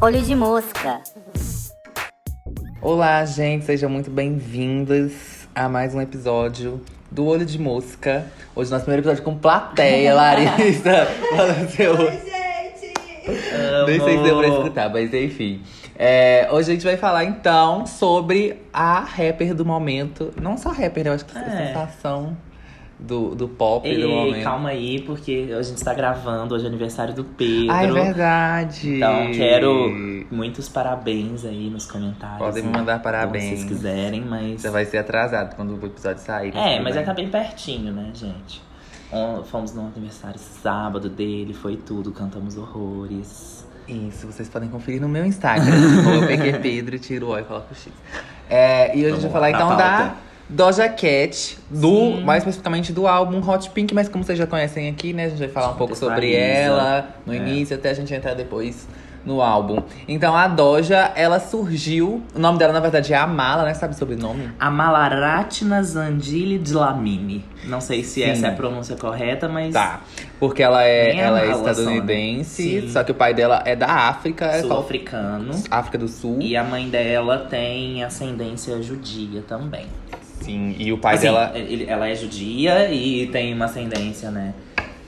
Olho de mosca. Olá, gente, sejam muito bem-vindas a mais um episódio do Olho de Mosca. Hoje, nosso primeiro episódio com plateia, Larissa. Fala seu. Oi, gente! Nem sei se deu pra escutar, mas enfim. É, hoje a gente vai falar então sobre a rapper do momento. Não só rapper, né? Eu acho que é. a sensação do, do pop Ei, do momento. calma aí, porque a gente está gravando, hoje é aniversário do Pedro. Ah, é verdade. Então quero muitos parabéns aí nos comentários. Podem me né? mandar parabéns. Se vocês quiserem, mas. Já vai ser atrasado quando o episódio sair. É, mas bem. já tá bem pertinho, né, gente? Fomos no aniversário sábado dele, foi tudo, cantamos horrores. Isso, vocês podem conferir no meu Instagram. ou eu peguei Pedro, tiro o O e coloco o X. É, e hoje a gente vai falar então da pauta. Doja Cat, do, Sim. mais especificamente do álbum Hot Pink, mas como vocês já conhecem aqui, né? A gente vai falar um pouco sobre ela no É. início, até a gente entrar depois no álbum. Então a Doja, ela surgiu. O nome dela, na verdade, é Amala, né? Sabe o sobrenome? A Malaratna Zandili Dlamini. Não sei se Sim. essa é a pronúncia correta, mas. Tá. Porque ela é, ela é mala só, né? estadunidense, só que o pai dela é da África, é qual- Sul-africano. África do Sul. E a mãe dela tem ascendência judia também. Sim, e o pai Assim, dela ele- ela é judia e tem uma ascendência, né?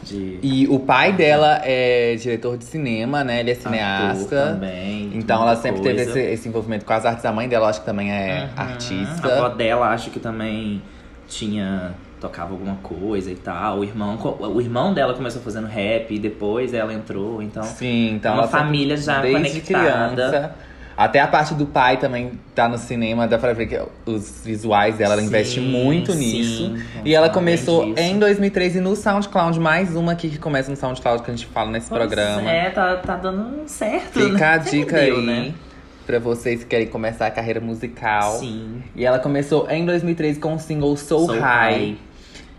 De E o pai dela é diretor de cinema, né? Ele é ator cineasta. também. Então ela sempre teve coisa. esse, esse envolvimento com as artes. A mãe dela, acho que também é Uhum. artista. A avó dela acho que também tinha. tocava alguma coisa e tal. O irmão, o irmão dela começou fazendo rap e depois ela entrou. Então. Sim, então Uma ela sempre- família já desde conectada. criança. Até a parte do pai também tá no cinema, dá pra ver que os visuais dela, ela Sim, investe muito sim. nisso. E ela começou em 2013 no SoundCloud, mais uma aqui que começa no SoundCloud que a gente fala nesse Pois programa. É, tá, tá dando certo. Fica né? a dica Entendeu, aí né? pra vocês que querem começar a carreira musical. Sim. E ela começou em 2013 com o single Soul, So High.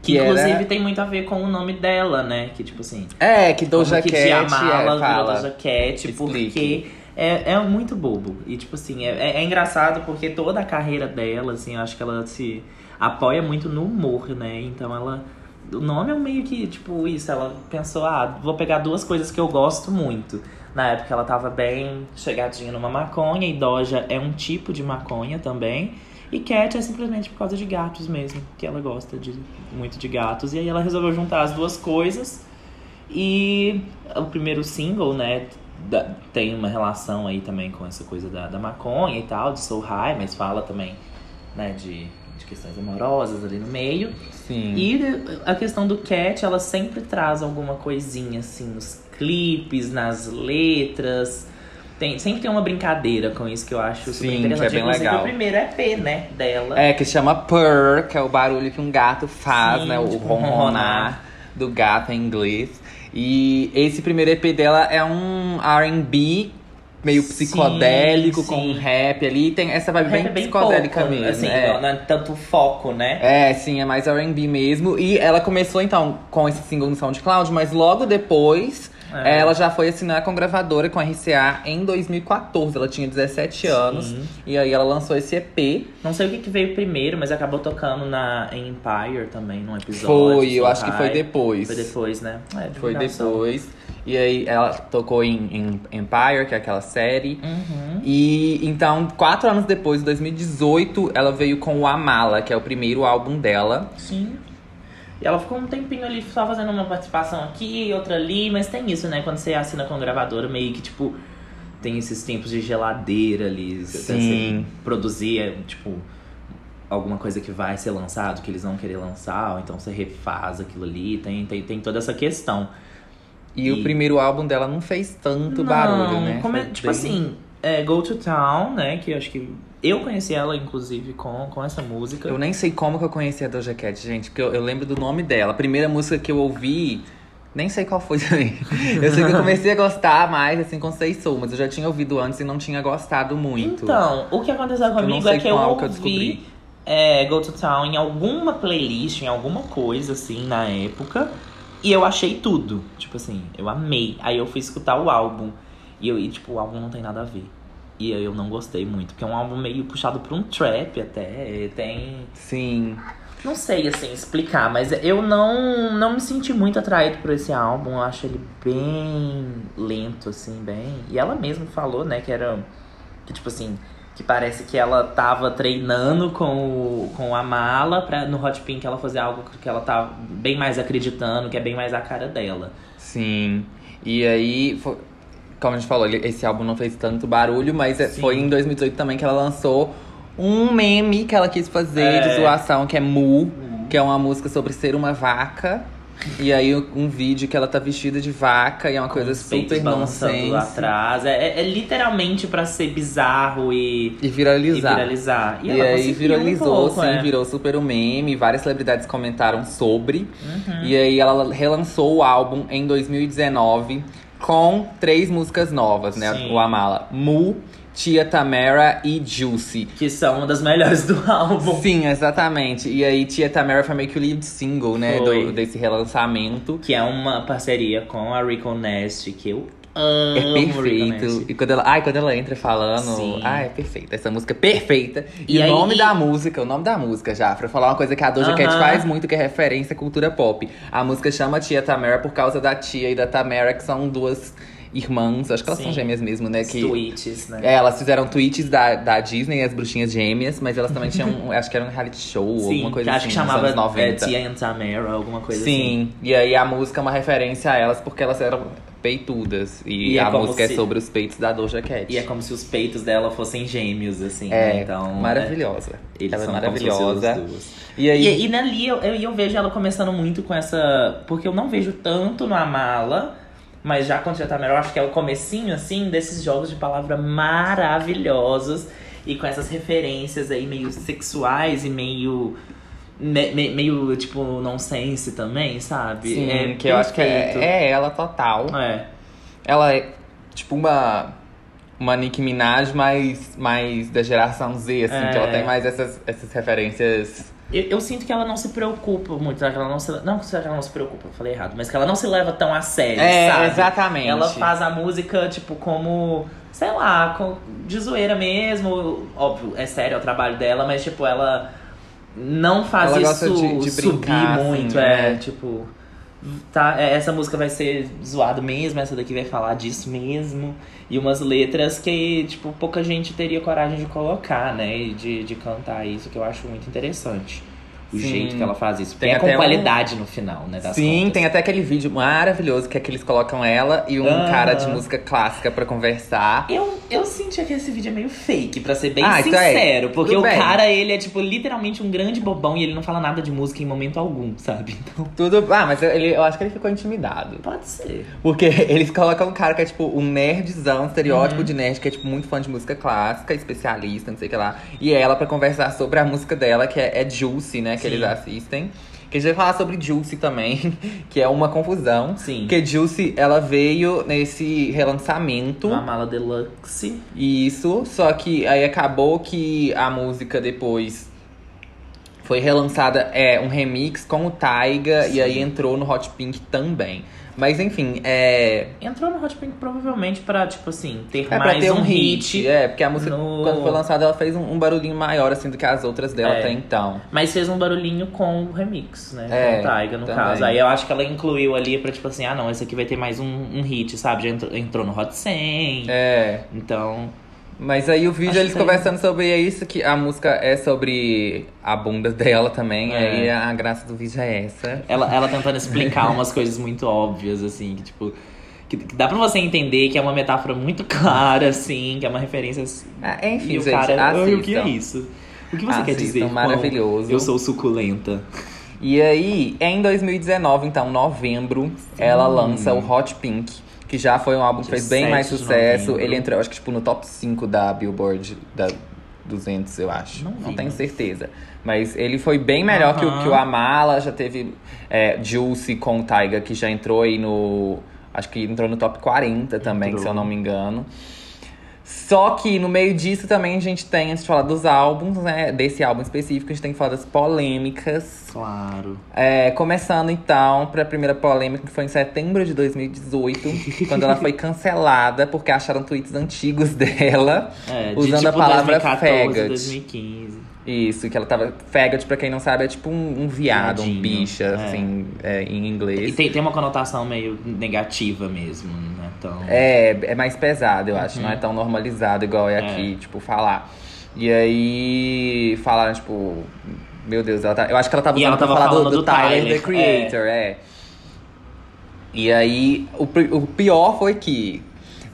Que, que inclusive era- tem muito a ver com o nome dela, né? Que tipo assim. É, que Doja como que Cat é, fala. Doja Cat, Explique. É, é muito bobo. E tipo assim, é, é- é engraçado porque toda a carreira dela, assim, eu acho que ela se apoia muito no humor, né? Então ela. O nome é meio que, tipo, isso. Ela pensou, ah, vou pegar duas coisas que eu gosto muito. Na época ela tava bem chegadinha numa maconha, e Doja é um tipo de maconha também. E Cat é simplesmente por causa de gatos mesmo, que ela gosta de, muito de gatos. E aí ela resolveu juntar as duas coisas. E o primeiro single, né, da- tem uma relação aí também com essa coisa da, da maconha e tal, de Soul High, mas fala também, né, de, de questões amorosas ali no meio. Sim. E a questão do Cat, ela sempre traz alguma coisinha, assim, nos clipes, nas letras. Tem, sempre tem uma brincadeira com isso que eu acho super Sim, interessante. que é bem Inclusive, legal. o primeiro EP, né, dela. É, que chama purr, que é o barulho que um gato faz, Sim, né? O tipo, ronronar. do gato em inglês. E esse primeiro EP dela é um R&B meio Sim, psicodélico, com sim. um rap ali. Tem essa vibe bem, é bem psicodélica pouco, mesmo. Assim, é. não, não é tanto foco, né? É, sim, é mais R&B mesmo. E ela começou, então, com esse single no SoundCloud, mas logo depois... É. Ela já foi assinar com gravadora, com a RCA, em 2014. Ela tinha 17 anos. E aí ela lançou esse EP. Não sei o que, que veio primeiro, mas acabou tocando na em Empire também, num episódio. Foi, eu acho que foi depois. Foi depois, né? É, Foi depois. E aí ela tocou em, em Empire, que é aquela série. Uhum. E então, quatro anos depois, em 2018, ela veio com o Amala, que é o primeiro álbum dela. Sim. E ela ficou um tempinho ali só fazendo uma participação aqui, outra ali, mas tem isso, né? Quando você assina com gravadora, meio que tipo. Tem esses tempos de geladeira ali. Sim. Você produzir, é, tipo, alguma coisa que vai ser lançado, que eles vão querer lançar, ou então você refaz aquilo ali. Tem, tem, tem toda essa questão. E, E- o primeiro álbum dela não fez tanto barulho, né? como é- tipo bem- assim, é, Go to Town, né? Que eu acho que. Eu conheci ela, inclusive, com, com essa música. Eu nem sei como que eu conheci a Doja Cat, gente, porque eu, eu lembro do nome dela. A primeira música que eu ouvi, nem sei qual foi também. Eu sei que eu comecei a gostar mais, assim, com Sei Soul, mas eu já tinha ouvido antes e não tinha gostado muito. Então, o que aconteceu comigo é que eu qual que eu ouvi descobri. é, Go to Town em alguma playlist, em alguma coisa, assim, na época. E eu achei tudo. Tipo assim, eu amei. Aí eu fui escutar o álbum. E, eu, e tipo, o álbum não tem nada a ver. E eu não gostei muito, porque é um álbum meio puxado pra um trap até. Tem. Sim. Não sei, assim, explicar, mas eu não, não me senti muito atraído por esse álbum. Eu acho ele bem lento, assim, bem. E ela mesma falou, né, que era. Que, tipo assim, que parece que ela tava treinando com, o, com a mala pra no Hot Pink ela fazer algo que ela tá bem mais acreditando, que é bem mais a cara dela. Sim. E aí, foi- como a gente falou, esse álbum não fez tanto barulho, mas é- Sim. foi em 2018 também que ela lançou um meme que ela quis fazer de É. zoação, que é Mu, que é uma música sobre ser uma vaca. E aí um vídeo que ela tá vestida de vaca e é uma coisa os peitos super nonsense. atrás. É, é- é literalmente pra ser bizarro e, E e viralizar. viralizar. E, ela aí viralizou, um pouco, sim, é. virou super um meme. Várias celebridades comentaram sobre. Uhum. E aí ela relançou o álbum em 2019 com três músicas novas, né? Sim. O Amala. Mu, Tia Tamara e Juicy. Que são uma das melhores do álbum. Sim, exatamente. E aí Tia Tamara foi meio que o lead single, né? Do- desse relançamento. Que é uma parceria com a Rico Nest, que eu amo Rico perfeito. E quando ela, ai, quando ela entra falando, Sim. ai, é perfeita. Essa música é perfeita. E, E o aí- nome da música, o nome da música, já, pra falar uma coisa que a Doja Cat Aham. faz muito, que é referência à cultura pop. A música chama Tia Tamara por causa da tia e da Tamara, que são duas irmãs, acho que elas são Sim. gêmeas mesmo, né? Os Que, tweets, né? é, elas fizeram tweets da, da Disney, as bruxinhas gêmeas, mas elas também tinham, acho que era um reality show, Sim, alguma coisa que assim, acho que nos chamava anos 90. é, Tia and Tamara, alguma coisa assim. Sim, e aí a música é uma referência a elas porque elas eram peitudas. E, E é a como música se- é sobre os peitos da Doja Cat. E é como se os peitos dela fossem gêmeos, assim. É, né? então, maravilhosa. né, Eles Ela é são maravilhosa. Os duos. E aí, E, e eu, eu, eu vejo ela começando muito com essa. Porque eu não vejo tanto no Amala, mas já quando já tá melhor, acho que é o comecinho, assim, desses jogos de palavra maravilhosos. E com essas referências aí meio sexuais e meio. Me- me- meio, tipo, nonsense também, sabe? sim, é que eu acho que é, é ela total. É. Ela é tipo uma. Uma Nicki Minaj mais, mais da geração Z, assim, É. que ela tem mais essas, essas referências. Eu, eu sinto que ela não se preocupa muito, que ela não se, não que ela não se preocupa, eu falei errado, mas que ela não se leva tão a sério, É, sabe? exatamente. Ela faz a música, tipo, como, sei lá, com, de zoeira mesmo. Óbvio, é sério, é o trabalho dela, mas, tipo, ela não faz Ela isso de- de subir brincar, assim, muito. é, né? tipo, tá, é, essa música vai ser zoado mesmo, essa daqui vai falar disso mesmo. E umas letras que, tipo, pouca gente teria coragem de colocar, né? E de, de cantar isso, que eu acho muito interessante. O Sim. jeito que ela faz isso. Tem é com até um- qualidade no final, né? Sim, contas. tem até aquele vídeo maravilhoso que é que eles colocam ela e um cara de música clássica pra conversar. Eu, eu senti que esse vídeo é meio fake, pra ser bem Ah, então é. sincero. Porque Tudo o bem. cara, ele é, tipo, literalmente um grande bobão e ele não fala nada de música em momento algum, sabe? Então, Tudo. Ah, mas ele, eu acho que ele ficou intimidado. pode ser. Porque eles colocam um cara que é tipo um nerdzão, estereótipo Uhum. de nerd, que é tipo muito fã de música clássica, especialista, não sei o que lá. E ela pra conversar sobre a música dela, que é, é Juicy, né? Que Sim. eles assistem. Que a gente vai falar sobre Juicy também, que é uma confusão. Sim. Porque Juicy, ela veio nesse relançamento. Uma mala deluxe. Isso, só que aí acabou que a música depois foi relançada, é um remix com o Taiga, e aí entrou no Hot Pink também. Mas enfim, é. Entrou no Hot Pink provavelmente pra, tipo assim, ter É pra mais ter um, um hit. É, porque a música, no- quando foi lançada, ela fez um, um barulhinho maior, assim, do que as outras dela É. até então. Mas fez um barulhinho com o remix, né? É, com o Taiga, no também. caso. Aí eu acho que ela incluiu ali pra, tipo assim, ah não, esse aqui vai ter mais um, um hit, sabe? Já entrou, entrou no Hot 100. É. Então, Mas aí o vídeo Acho eles conversando sobre isso, que a música é sobre a bunda dela também. É. Aí a graça do vídeo é essa. ela, ela tentando explicar umas coisas muito óbvias, assim, que tipo. Que, que dá pra você entender que é uma metáfora muito clara, assim, que é uma referência. assim, Ah, enfim, e o gente, cara. "Ai, o que é assistam. isso? O que você quer Assistam, dizer? com maravilhoso. Eu sou suculenta. E aí, em 2019, então, novembro, ela lança o Hot Pink, que já foi um álbum que fez bem mais 7 de sucesso. Ele entrou, acho que, tipo, no top 5 da Billboard, da 200, eu acho. Não Não, tenho certeza. Mas ele foi bem melhor que, o, que o Amala. Já teve é, Juicy com o Taiga, que já entrou aí no... Acho que entrou no top 40 também, Entrou. se eu não me engano. Só que no meio disso também a gente tem, antes de falar dos álbuns, né? Desse álbum específico, a gente tem que falar das polêmicas. Claro. É, começando então para a primeira polêmica, que foi em setembro de 2018, quando ela foi cancelada porque acharam tweets antigos dela É, de, usando tipo, a palavra 2014, faggot. 2015. Isso, que ela tava. Faggot, pra quem não sabe, é tipo um, um viado, um bicha, é. assim, é, em E inglês. tem, tem uma conotação meio negativa mesmo, né? Então, É, é mais pesado, eu acho. Uhum. Não é tão normalizado igual é É. aqui, tipo, falar. E aí falaram, tipo, meu Deus, ela tá, eu acho que ela tava E usando ela pra tava falar do, falando do do Tyler, Tyler, the Creator, é. E aí, o, o pior foi que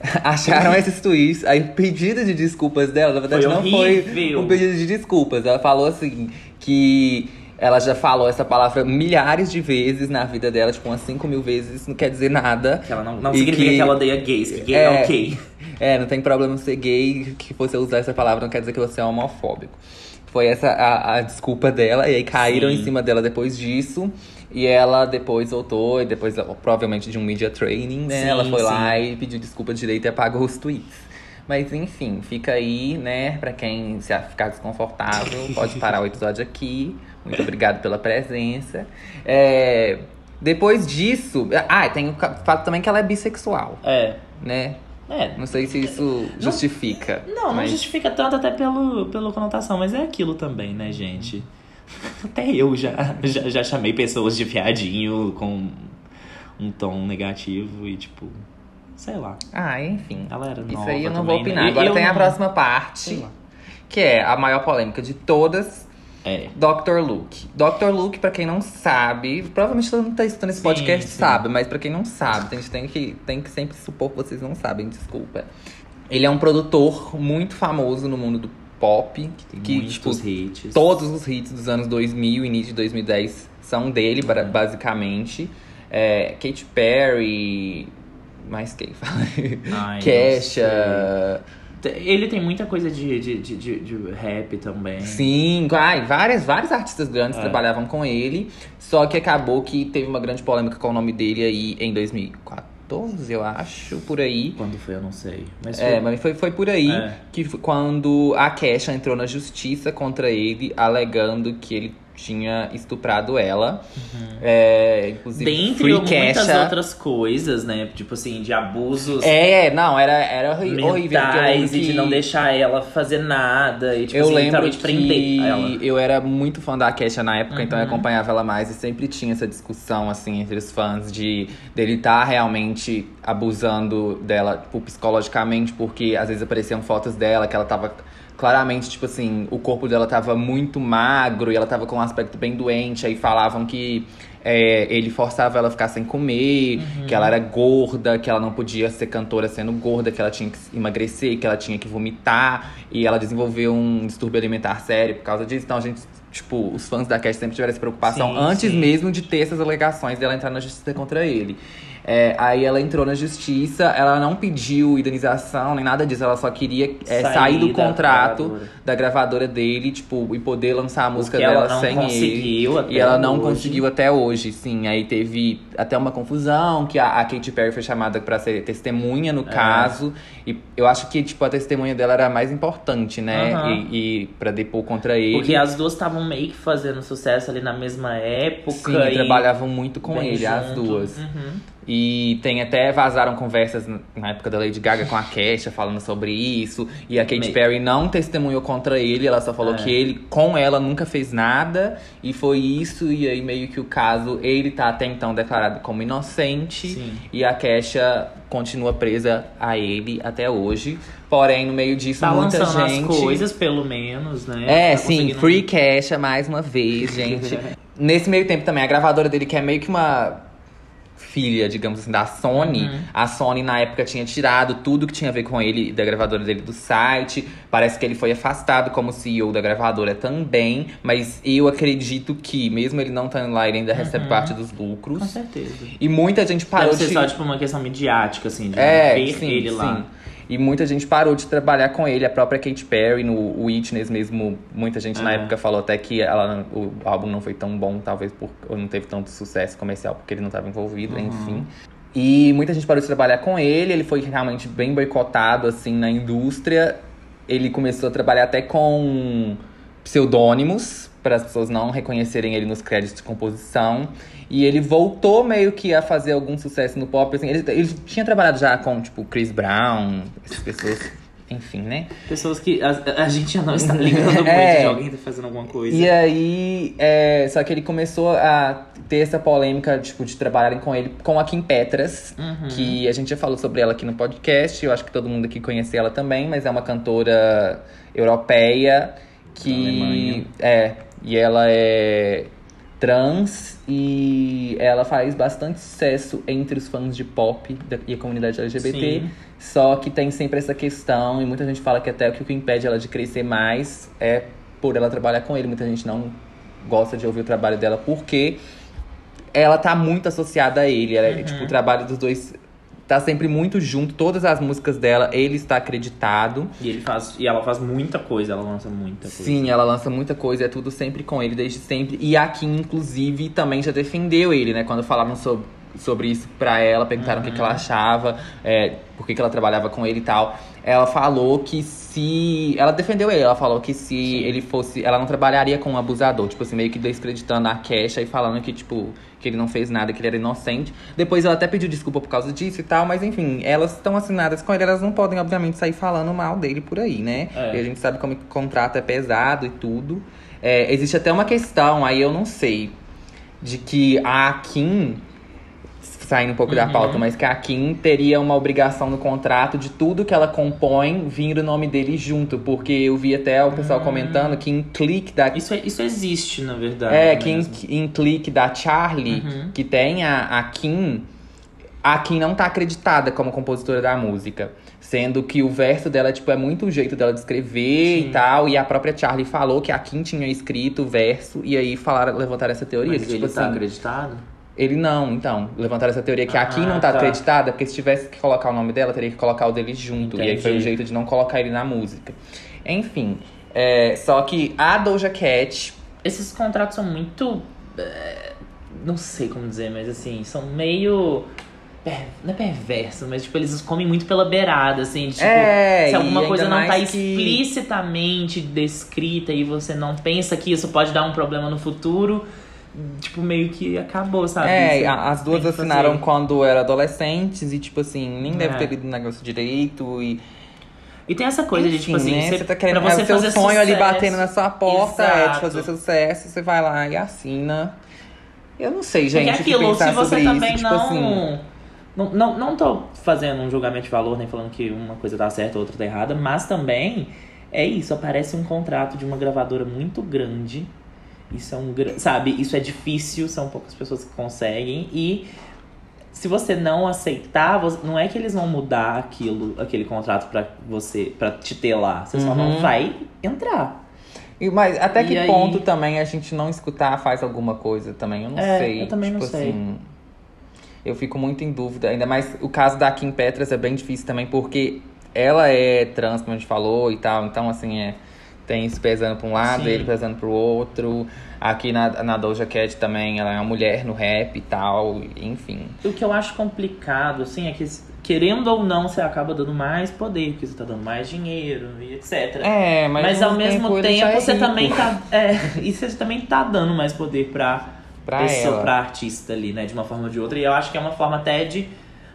acharam esses tweets, aí o pedido de desculpas dela, na verdade, Foi não foi um pedido de desculpas. Ela falou assim, que ela já falou essa palavra milhares de vezes na vida dela, tipo, umas 5 mil vezes, não quer dizer nada. que ela não, não significa que... que- ela odeia gays, que gay é, É. ok. É, não tem problema ser gay, que você usar essa palavra não quer dizer que você é homofóbico. Foi essa a, a desculpa dela, e aí caíram Sim. em cima dela depois disso. E ela depois voltou, e depois, provavelmente de um media training, né? Sim, ela foi lá sim. e pediu desculpa direito e apagou os tweets. Mas enfim, fica aí, né? Pra quem se ficar desconfortável, pode parar o episódio aqui. Muito obrigado pela presença. É, depois disso. Ah, tem o fato também que ela é bissexual, É. né? É. Não sei se isso justifica. Não, não mas... justifica tanto até pelo, pela conotação, mas é aquilo também, né, gente? Até eu já, já, já chamei pessoas de viadinho com um tom negativo e tipo. Sei lá. Ah, enfim. Ela era Isso aí eu não também, vou opinar. né? Agora Eu tem a não- próxima Sei parte, que é a maior polêmica de todas. É. Dr. Luke. Dr. Luke, pra quem não sabe, provavelmente todo mundo tá escutando esse Sim, podcast sim. sabe, mas pra quem não sabe, a gente tem que, tem que sempre supor que vocês não sabem, desculpa. Ele é um produtor muito famoso no mundo do pop, que, muitos tipo, hits. Todos os hits dos anos 2000 e início de 2010 são dele, ba- basicamente. É, Katy Perry. Mais quem fala? Ai, Kesha. Ele tem muita coisa de, de, de, de, rap também. Sim, ai, várias, vários artistas grandes É. trabalhavam com ele. Só que acabou que teve uma grande polêmica com o nome dele aí em 2014, eu acho, por aí. Quando foi, eu não sei. Mas É, foi- mas foi, foi por aí É. que quando a Kesha entrou na justiça contra ele, alegando que ele tinha estuprado ela. É, inclusive, Dentre muitas Kesha. outras coisas, né? Tipo assim, de abusos É, não, era, era horrível. mentais e de que- não deixar ela fazer nada. E, tipo, eu assim, lembro literalmente prender ela. que eu era muito fã da Kesha na época, então eu Uhum. acompanhava ela mais e sempre tinha essa discussão assim entre os fãs de dele estar realmente abusando dela tipo, psicologicamente, porque às vezes apareciam fotos dela que ela tava claramente, tipo assim, o corpo dela tava muito magro e ela tava com um aspecto bem doente, aí falavam que é, ele forçava ela a ficar sem comer, Uhum. que ela era gorda, que ela não podia ser cantora sendo gorda, que ela tinha que emagrecer, que ela tinha que vomitar. E ela desenvolveu um distúrbio alimentar sério por causa disso. Então a gente, tipo, os fãs da Cash sempre tiveram essa preocupação Sim, antes sim. mesmo de ter essas alegações dela entrar na justiça contra ele. É, aí ela entrou na justiça, ela não pediu indenização nem nada disso, ela só queria é, Sair sair do contrato gravadora. da gravadora dele, tipo, e poder lançar a música Porque dela ela não sem ele. E ela não hoje. conseguiu até hoje, sim. Aí teve até uma confusão, que a, a Katy Perry foi chamada pra ser testemunha no É. caso. E eu acho que, tipo, a testemunha dela era a mais importante, né? Aham. E, e pra depor contra ele. Porque as duas estavam meio que fazendo sucesso ali na mesma época. Sim, e trabalhavam muito com ele, as junto. duas. Uhum. E tem até vazaram conversas na época da Lady Gaga com a Kesha falando sobre isso. E a Katy. Perry não testemunhou contra ele, ela só falou É. que ele, com ela, nunca fez nada. E foi isso, e aí meio que o caso, ele tá até então declarado como inocente. Sim. E a Kesha continua presa a ele até hoje. Porém, no meio disso, Tá muita gente. as coisas, pelo menos, né? É, Tá sim, Free Kesha mais uma vez, gente. Nesse meio tempo também, a gravadora dele, que é meio que uma filha, digamos assim, da Sony. Uhum. A Sony, na época, tinha tirado tudo que tinha a ver com ele, da gravadora dele, do site. Parece que ele foi afastado como CEO da gravadora também. Mas eu acredito que, mesmo ele não estando lá, ele ainda recebe Uhum. parte dos Com lucros. certeza. E muita gente parou Deve ser de... só, tipo, uma questão midiática, assim, de É, ver sim, ele sim. lá. E muita gente parou de trabalhar com ele. A própria Katy Perry, no Witness mesmo, muita gente na É. época falou até que ela, o álbum não foi tão bom, talvez por, não teve tanto sucesso comercial, porque ele não estava envolvido, Uhum. enfim. E muita gente parou de trabalhar com ele, ele foi realmente bem boicotado, assim, na indústria. Ele começou a trabalhar até com pseudônimos, para as pessoas não reconhecerem ele nos créditos de composição. E ele voltou meio que a fazer algum sucesso no pop. Assim, ele, ele tinha trabalhado já com, tipo, Chris Brown, essas pessoas. enfim, né? Pessoas que a, a gente já não está ligando muito É. de alguém tá fazendo alguma coisa. E aí, é, só que ele começou a ter essa polêmica, tipo, de trabalharem com ele, com a Kim Petras, Uhum. que a gente já falou sobre ela aqui no podcast. Eu acho que todo mundo aqui conhece ela também, mas é uma cantora europeia que. É, e ela é trans e ela faz bastante sucesso entre os fãs de pop e a comunidade LGBT. Sim. Só que tem sempre essa questão, e muita gente fala que até o que impede ela de crescer mais é por ela trabalhar com ele. Muita gente não gosta de ouvir o trabalho dela porque ela tá muito associada a ele. Ela, é, tipo, o trabalho dos dois tá sempre muito junto. Todas as músicas dela, ele está acreditado. E ele faz. E ela faz muita coisa, ela lança muita coisa. Sim, ela lança muita coisa, é tudo sempre com ele, desde sempre. E a Kim, inclusive, também já defendeu ele, né? Quando falaram sobre, sobre isso pra ela, perguntaram o que, que ela achava, é, por que, que ela trabalhava com ele e tal. Ela falou que se. Ela defendeu ele, ela falou que se ele fosse. Ela não trabalharia com um abusador, tipo assim, meio que descreditando a Kesha e falando que, tipo, que ele não fez nada, que ele era inocente. Depois ela até pediu desculpa por causa disso e tal, mas enfim, elas estão assinadas com ele, elas não podem, obviamente, sair falando mal dele por aí, né? É. E a gente sabe como que o contrato é pesado e tudo. É, existe até uma questão, aí eu não sei, de que a Kim, saindo um pouco da Uhum. pauta, mas que a Kim teria uma obrigação no contrato de tudo que ela compõe vir o nome dele junto. Porque eu vi até o pessoal comentando que em clique da. Isso, é- isso existe, na verdade. É, que em, mesmo. em clique da Charlie, Uhum. que tem a, a Kim, a Kim não tá acreditada como compositora da música. Sendo que o verso dela, tipo, é muito o jeito dela de escrever Sim. e tal. E a própria Charlie falou que a Kim tinha escrito o verso. E aí falaram, levantaram essa teoria. Mas que, tipo ele tá assim, acreditado? Ele não, então. Levantaram essa teoria que Ah, não tá, tá. acreditada, porque se tivesse que colocar o nome dela, teria que colocar o dele junto. E aí foi o Entendi. jeito de não colocar ele na música. Enfim. é, só que a Doja Cat. Esses contratos são muito. é, não sei como dizer, mas assim, são meio. Não é perverso, mas tipo, eles comem muito pela beirada, assim, de, tipo, É, se alguma coisa não tá que- explicitamente descrita e você não pensa que isso pode dar um problema no futuro, tipo, meio que acabou, sabe? É, a- as duas assinaram fazer. quando eram adolescentes e, tipo assim, nem deve É. ter lido o negócio direito. E, E tem essa coisa de, tipo Enfim, assim, né? você, Você tá querendo pra você é o seu fazer sonho ali sucesso. batendo na sua porta, é de Exato. fazer sucesso, você vai lá e assina. Eu não sei, gente. Porque o que aquilo, se você também isso, tipo não, assim. não. Não, não tô fazendo um julgamento de valor, nem falando que uma coisa tá certa, outra tá errada, mas também é isso, aparece um contrato de uma gravadora muito grande. Isso é um sabe, isso é difícil, são poucas pessoas que conseguem e se você não aceitar, não é que eles vão mudar aquilo, aquele contrato pra você, para te ter lá, você só não Uhum. vai entrar. E- Mas até E que aí- ponto também a gente não escutar faz alguma coisa também? Eu não É, sei. eu também não tipo sei. assim, eu fico muito em dúvida. Ainda mais o caso da Kim Petras é bem difícil também, porque ela é trans, como a gente falou e tal. Então, assim, é, tem isso pesando pra um lado, Sim. ele pesando pro outro. Aqui na, na Doja Cat também, ela é uma mulher no rap e tal. Enfim. O que eu acho complicado, assim, é que querendo ou não, você acaba dando mais poder, porque você tá dando mais dinheiro e etc. É, mas, Mas, ao mesmo já tempo, é você também tá. É, e você também tá dando mais poder pra, pra pessoa, ela. pra artista ali, né? De uma forma ou de outra. E eu acho que é uma forma até de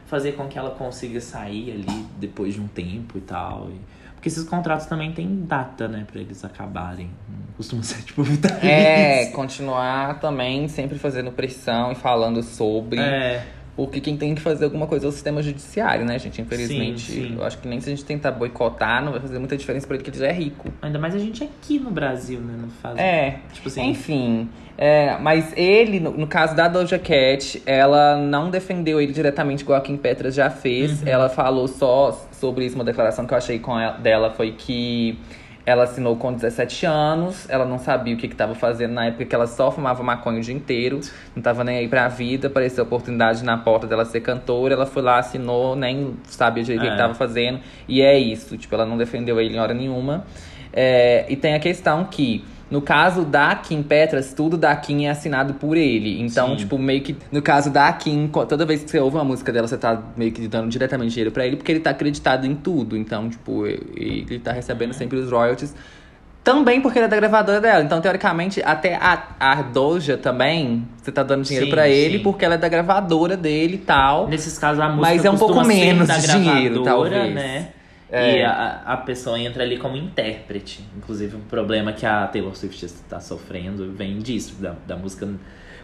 fazer com que ela consiga sair ali depois de um tempo e tal. E- Porque esses contratos também têm data, né, pra eles acabarem. Costuma ser, tipo, vitalício. É, continuar também sempre fazendo pressão e falando sobre. É, Porque quem tem que fazer alguma coisa é o sistema judiciário, né, gente? Infelizmente. Sim, sim. Eu acho que nem se a gente tentar boicotar, não vai fazer muita diferença pra ele, porque ele já é rico. ainda mais a gente aqui no Brasil, né? Não faz. É. Tipo assim. Enfim. é, mas ele, no, no caso da Doja Cat, ela não defendeu ele diretamente igual a Kim Petras já fez. Uhum. Ela falou só sobre isso, uma declaração que eu achei com ela, dela foi que ela assinou com 17 anos, ela não sabia o que estava fazendo na época que ela só fumava maconha o dia inteiro, não tava nem aí pra vida, apareceu a oportunidade na porta dela ser cantora, ela foi lá, assinou, nem sabia direito o que É. que tava fazendo, e é isso, tipo, ela não defendeu ele em hora nenhuma. É, e tem a questão que, no caso da Kim Petras, tudo da Kim é assinado por ele. Então, Sim. tipo, meio que. No caso da Kim, toda vez que você ouve uma música dela, você tá meio que dando diretamente dinheiro pra ele, porque ele tá acreditado em tudo. Então, tipo, ele tá recebendo sempre os royalties. Também porque ele é da gravadora dela. Então, teoricamente, até a, a Doja também, você tá dando dinheiro pra ele porque ela é da gravadora dele e tal. Nesses casos, a música Mas é um pouco menos dinheiro, talvez. né? É. E a, a pessoa entra ali como intérprete. Inclusive, um problema que a Taylor Swift está sofrendo vem disso, da, da música.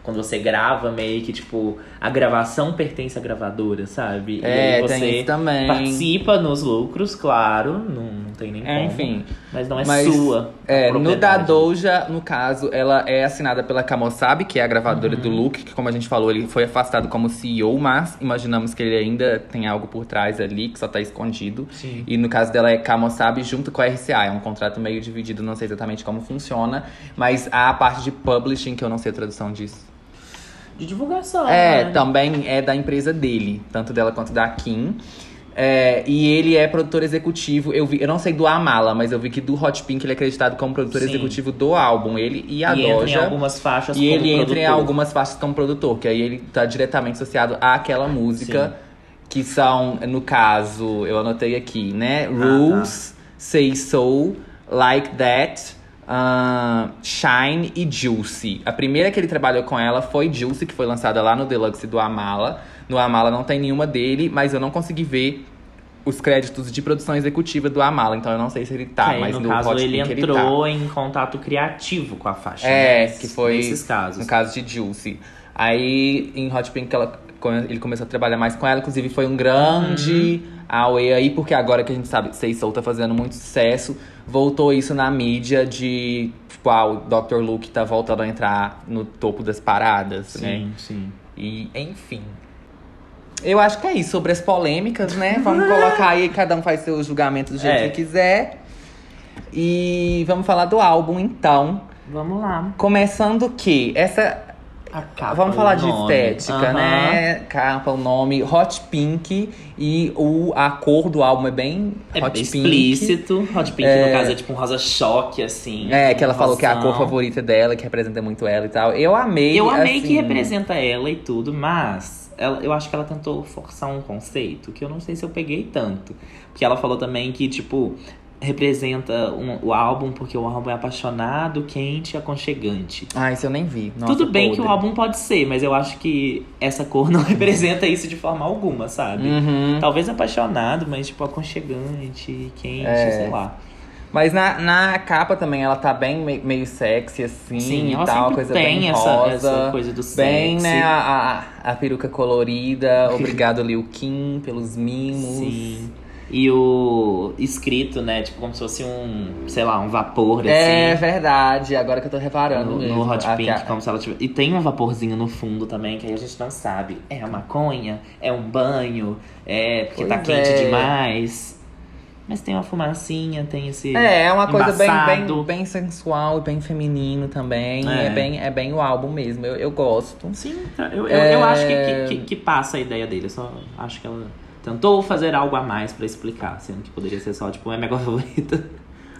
Quando você grava, meio que, tipo, a gravação pertence à gravadora, sabe? e É, aí tem você também. participa nos lucros, claro, não, não tem nem É, como. enfim. Mas não é Mas, sua. É, no da. Doja, no caso, ela é assinada pela Kamosabe, que é a gravadora Uhum. do Luke, que como a gente falou, ele foi afastado como CEO, mas imaginamos que ele ainda tem algo por trás ali, que só tá escondido. Sim. E no caso dela é Kamosabe junto com a RCA, é um contrato meio dividido, não sei exatamente como funciona, mas há a parte de publishing, que eu não sei a tradução disso. De divulgação. É, né? também é da empresa dele, tanto dela quanto da Kim. É, e ele é produtor executivo, eu vi, eu não sei do Amala, mas eu vi que do Hot Pink ele é acreditado como produtor Sim. executivo do álbum, ele e a E entra em Doja. algumas faixas E como ele entra em produtor. algumas faixas como produtor, que aí ele tá diretamente associado àquela música, que são, no caso, eu anotei aqui, né? tá. Rules, Say So, Like That, ah, Shine e Juicy. A primeira que ele trabalhou com ela foi Juicy, que foi lançada lá no Deluxe do Amala. No Amala não tem nenhuma dele, mas eu não consegui ver os créditos de produção executiva do Amala, então eu não sei se ele tá, aí, mas no no caso, ele entrou ele tá. em contato criativo com a faixa. É, né? que foi Nesses casos. no caso de Juicy. Aí em Hot Pink ela, ele começou a trabalhar mais com ela, inclusive foi um grande Uhum. away aí, porque agora que a gente sabe, Say Soul tá fazendo muito sucesso, voltou isso na mídia de, tipo, ah, o Dr. Luke tá voltando a entrar no topo das paradas, né? Sim, sim. E, enfim. Eu acho que é isso, sobre as polêmicas, né? Vamos colocar aí, cada um faz seu julgamento do jeito É. que quiser. E vamos falar do álbum, então. Vando lá. Começando que essa. Capa, vamos falar de nome. estética, né? Capa, o nome, Hot Pink. E o, a cor do álbum é bem É Hot Pink. explícito. Hot Pink, É. no caso, é tipo um rosa choque, assim. É, que ela falou que é a cor favorita dela, que representa muito ela e tal. Eu amei. Eu amei que assim, representa ela e tudo, mas ela, eu acho que ela tentou forçar um conceito que eu não sei se eu peguei tanto. Porque ela falou também que, tipo, representa um- o álbum porque o álbum é apaixonado, quente e aconchegante. Ah, isso eu nem vi. Nossa, Tudo bem que o podre. álbum pode ser, mas eu acho que essa cor não representa isso de forma alguma, sabe? Uhum. Talvez apaixonado, mas tipo aconchegante, quente, É. sei lá. Mas na, na capa também ela tá bem me- meio sexy, assim, Sim, e tal, coisa tem bem essa- rosa. essa coisa do Bem, sexy. né, a, a, a peruca colorida. Obrigado, Liu Kim, pelos mimos. Sim. E o escrito, né? Tipo, como se fosse um, sei lá, um vapor, É assim. verdade, agora que eu tô reparando No, mesmo. no Hot Pink, como se ela tivesse. E tem um vaporzinho no fundo também, que aí a gente não sabe. É a maconha? É um banho? É porque tá quente é. demais? Mas tem uma fumacinha, tem esse. É, é uma coisa bem, bem, bem sensual e bem feminino também. É. É, bem, é bem o álbum mesmo, eu, eu gosto. Sim, eu, eu, É. eu acho que, que, que- que passa a ideia dele. Eu só acho que ela tentou fazer algo a mais pra explicar, sendo que poderia ser só, tipo, é minha cor favorita.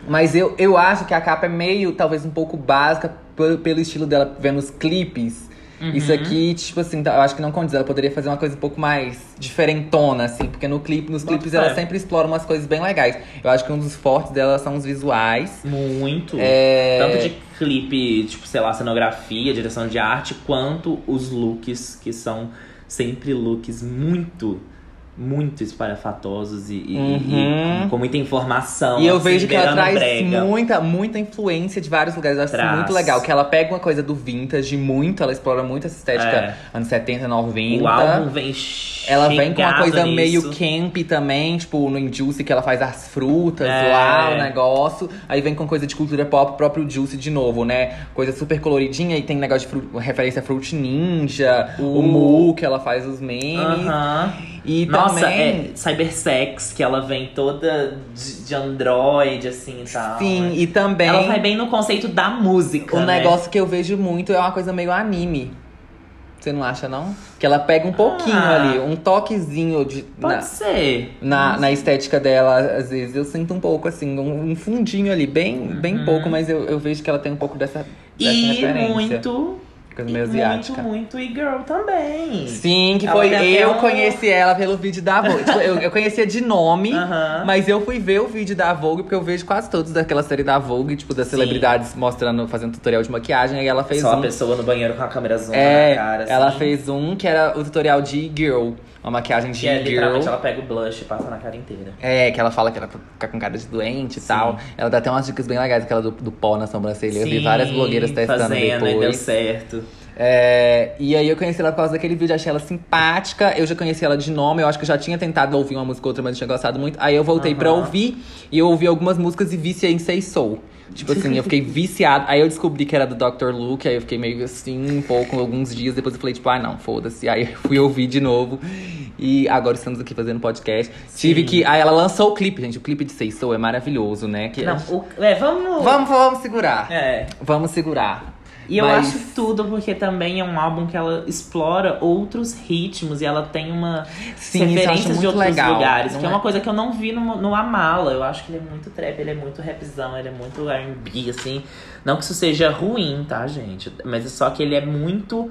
Mas eu, eu acho que a capa é meio, talvez, um pouco básica pe- pelo estilo dela, vendo os clipes. Uhum. Isso aqui, tipo assim, tá- eu acho que não condiz. Ela poderia fazer uma coisa um pouco mais diferentona, assim. Porque no clipe, nos Bota clipes fé. ela sempre explora umas coisas bem legais. Eu acho que um dos fortes dela são os visuais. Muito. É... Tanto de clipe, tipo, sei lá, cenografia, direção de arte, quanto os looks, que são sempre looks muito, muito espalhafatosos e, e- Uhum. e com, muita informação. E eu assim, vejo que ela traz brega. muita, muita influência de vários lugares. Eu acho isso Traz. muito legal. Que ela pega uma coisa do vintage muito, ela explora muito essa estética É. anos 70, 90. O álbum vem Ela vem com uma coisa nisso. meio camp também, tipo, no Juicy, que ela faz as frutas É. lá, o negócio. Aí vem com coisa de cultura pop, o próprio Juicy de novo, né? Coisa super coloridinha, e tem negócio de referência a Fruit Ninja, o, O- Mu, que ela faz os memes. Aham. E Nossa, também. é Cybersex, que ela vem toda de, de android, assim e tal. Sim, né? e também. Ela vai bem no conceito da música. O né? negócio que eu vejo muito é uma coisa meio anime. Você não acha, não? Que ela pega um pouquinho Ah. ali, um toquezinho de, Pode na, ser. na, na estética dela. Às vezes eu sinto um pouco, assim, um, um fundinho ali, bem, bem pouco, mas eu, eu vejo que ela tem um pouco dessa, dessa Uhum. E referência. muito Coisa meio muito, asiática. muito e-girl também. Sim, que Ela foi. Eu um- conheci ela pelo vídeo da Vogue. Tipo, eu, eu conhecia de nome, Aham. mas eu fui ver o vídeo da Vogue, porque eu vejo quase todos daquela série da Vogue, tipo, das Sim. celebridades mostrando, fazendo tutorial de maquiagem. Aí ela fez Só a um. pessoa no banheiro com a câmera zoom É, na cara. ela assim. fez um que era o tutorial de girl. Uma maquiagem de Que é, girl. literalmente ela pega o blush e passa na cara inteira. É, que ela fala que ela fica com cara de doente e Sim. tal. Ela dá até umas dicas bem legais, aquela do, do pó na sobrancelha. Eu vi várias blogueiras testando fazendo, E deu depois. certo. É, e aí eu conheci ela por causa daquele vídeo, achei ela simpática. Eu já conheci ela de nome, eu acho que eu já tinha tentado ouvir uma música ou outra, mas não tinha gostado muito. Aí eu voltei pra Aham. ouvir e eu ouvi algumas músicas e viciei em Say Soul. Tipo assim, eu fiquei viciado. Aí eu descobri que era do Dr. Luke, aí eu fiquei meio assim, um pouco, alguns dias. Depois eu falei, tipo, ah, não, foda-se. Aí eu fui ouvir de novo. E agora estamos aqui fazendo podcast. Tive que. Aí ela lançou o clipe, gente. O clipe de Say Soul é maravilhoso, né? Que Não, o, é, vamos. Vamos, vamos segurar. É. Vamos segurar. E eu Mas- acho tudo porque também é um álbum que ela explora outros ritmos e ela tem uma Sim, referências de outros legal. lugares, que é é- uma coisa que eu não vi no, no Amala. Eu acho que ele é muito trap, ele é muito rapzão, ele é muito R&B, assim. Não que isso seja ruim, tá, gente? Mas é só que ele é muito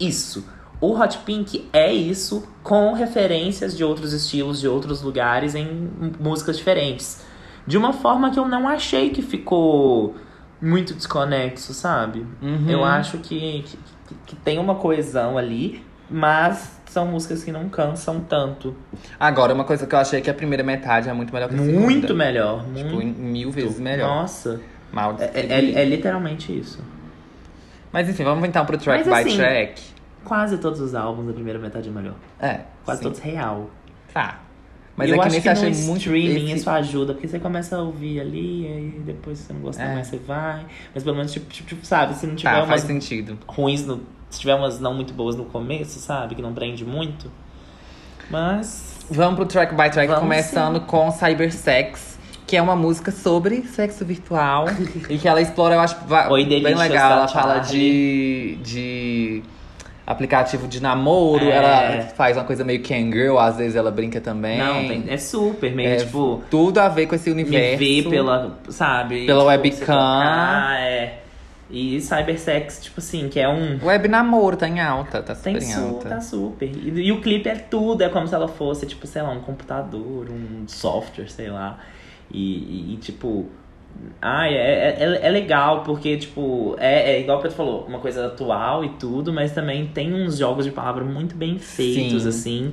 isso. O Hot Pink é isso com referências de outros estilos, de outros lugares em músicas diferentes. De uma forma que eu não achei que ficou muito desconexo, sabe? Uhum. Eu acho que, que, que tem uma coesão ali, mas são músicas que não cansam tanto. Agora, uma coisa que eu achei que a primeira metade é muito melhor que a segunda. Muito melhor. Tipo, muito. mil vezes melhor. Nossa. Mal É, é, distribuído. é literalmente isso. Mas enfim, vamos então pro track Mas, by assim, track. Quase todos os álbuns da primeira metade é melhor. É. Quase sim. todos real. Tá. Mas E é eu que acho que eu achei no muito. streaming esse- isso ajuda, porque você começa a ouvir ali, aí depois você não gosta É. mais, você vai. Mas pelo menos, tipo, tipo, tipo, sabe, se não tiver Tá, umas faz sentido. ruins no. Se tiver umas não muito boas no começo, sabe? Que não prende muito. Mas. Vamos pro track by track, Vamos começando com Cybersex. Que é uma música sobre sexo virtual. e que ela explora, eu acho, Oi, bem legal. Ela fala Charlie. de. de aplicativo de namoro. É. Ela faz uma coisa meio Kangirl, às vezes ela brinca também. Não, tem- é super, meio É, tipo. Tudo a ver com esse Me universo. ver pela. Sabe? Pela tipo, webcam. tocar, é. E cybersex, tipo assim, que é um. Web namoro tá em alta, tá super Tem su, tá super. E, e o clipe é tudo, é como se ela fosse, tipo, sei lá, um computador, um software, sei lá. E, e- e, tipo. Ai, é, é, é legal, porque, tipo, é, é igual que tu falou, uma coisa atual e tudo, mas também tem uns jogos de palavra muito bem feitos, Sim. assim.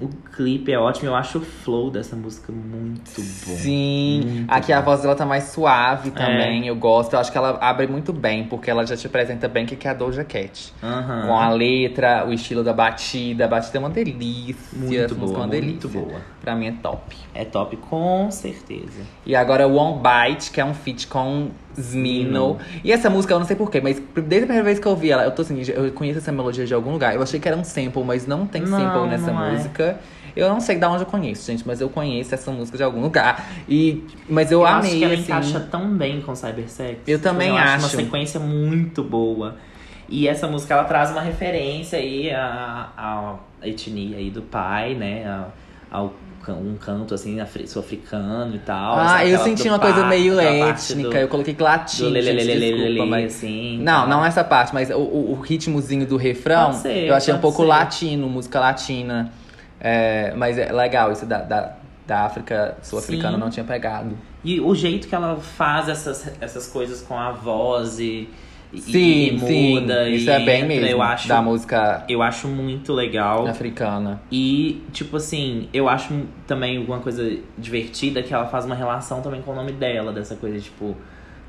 O clipe é ótimo, eu acho o flow dessa música muito bom. Sim, Muito aqui a bom. voz dela tá mais suave É. também, eu gosto. Eu acho que ela abre muito bem, porque ela já te apresenta bem o que é a Doja Cat. Aham. Com a letra, o estilo da batida. A batida é uma delícia. Muito boa, é uma muito delícia. boa. Pra mim é top. É top, com certeza. E agora One Bite, que é um feat com Smino. E essa música, eu não sei porquê, mas desde a primeira vez que eu ouvi ela, eu tô assim, eu conheço essa melodia de algum lugar. Eu achei que era um sample, mas não tem Não, sample nessa é. música. Eu não sei de onde eu conheço, gente, mas eu conheço essa música de algum lugar. E, mas eu, Eu, amei, acho que ela assim. encaixa tão bem com Cybersex. Eu também eu acho. uma sequência muito boa. E essa música, ela traz uma referência aí à, à etnia aí do pai, né? Ao, can- um canto, assim, afri- sul-africano e tal. Ah, eu senti uma coisa meio étnica. Eu coloquei mas... assim. Não, tá? não essa parte, mas o, o, ritmozinho do refrão, eu achei um pouco latino, música latina. É, mas é legal, isso da, da, África sul-africana não tinha pegado. E o jeito que ela faz essas, essas coisas com a voz e, e- Sim, e sim, muda. isso e é bem entra, mesmo, Eu acho, da música eu acho muito legal. africana. E, tipo assim, eu acho também alguma coisa divertida que ela faz uma relação também com o nome dela, dessa coisa, tipo.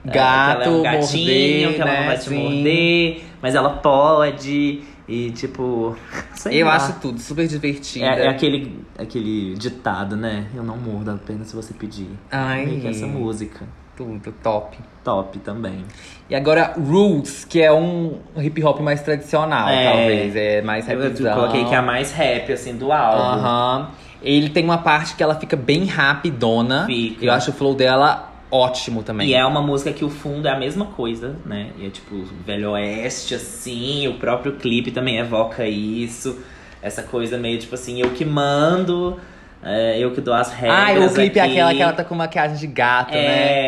é, que Gato, ela é um gatinho, morder, que ela né, não vai te sim. morder, mas ela pode. E, tipo. Eu lá. acho tudo super divertida. É, é aquele, aquele ditado, né? Eu não mordo apenas se você pedir. Ai, Meio que essa música. Tudo, top. Top também. E agora, Roots, que é um hip hop mais tradicional, É. talvez. É mais Eu, rapzão. coloquei que é a mais rap, assim, do álbum. Aham. Ele tem uma parte que ela fica bem rapidona. Fica. Eu acho o flow dela ótimo também. E é uma música que o fundo é a mesma coisa, né? E é tipo Velho Oeste, assim. O próprio clipe também evoca isso. Essa coisa meio tipo assim, eu que mando, é, eu que dou as Ah, regras. o clipe é aqui. aquela que ela tá com maquiagem de gato, né?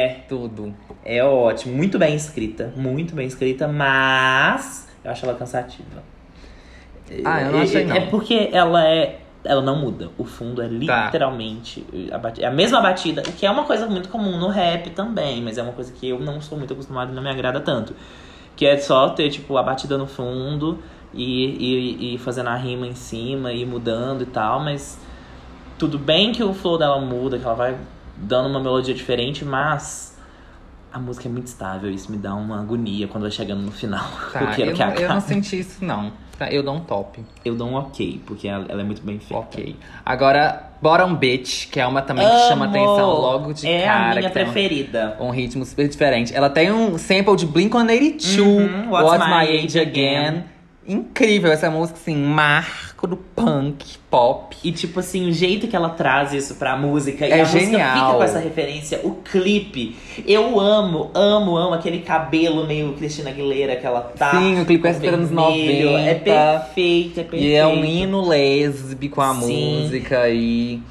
É, Tudo. é ótimo. Muito bem escrita. Muito bem escrita, mas. Eu acho ela cansativa. Ah, eu não achei, não. É porque ela é. Ela não muda. O fundo é Tá. literalmente a, bati- é a mesma batida, o que é uma coisa muito comum no rap também, mas é uma coisa que eu não sou muito acostumado e não me agrada tanto. Que é só ter, tipo, a batida no fundo e, e, e fazendo a rima em cima e mudando e tal, mas tudo bem que o flow dela muda, que ela vai dando uma melodia diferente, mas a música é muito estável. Isso me dá uma agonia quando vai chegando no final. Tá, eu quero eu, que não, eu acabe. não senti isso, não. Tá, Eu dou um top. Eu dou um ok, porque ela, ela é muito bem feita. Ok. Agora, Bottom Bitch, que é uma também que chama Amo! atenção logo de é cara. a minha que tem um- preferida. um ritmo super diferente. Ela tem um sample de Blink-182, Uhum, What's, My Age Again. Incrível essa música, assim, marco do punk, pop. E tipo assim, o jeito que ela traz isso pra música e É a música genial. fica com essa referência, o clipe. Eu amo, amo, amo aquele cabelo meio Cristina Aguilera que ela tá. Sim, o clipe com é super anos vermelho. 90. É perfeito, é perfeito. E é um hino lésbico a Sim. música e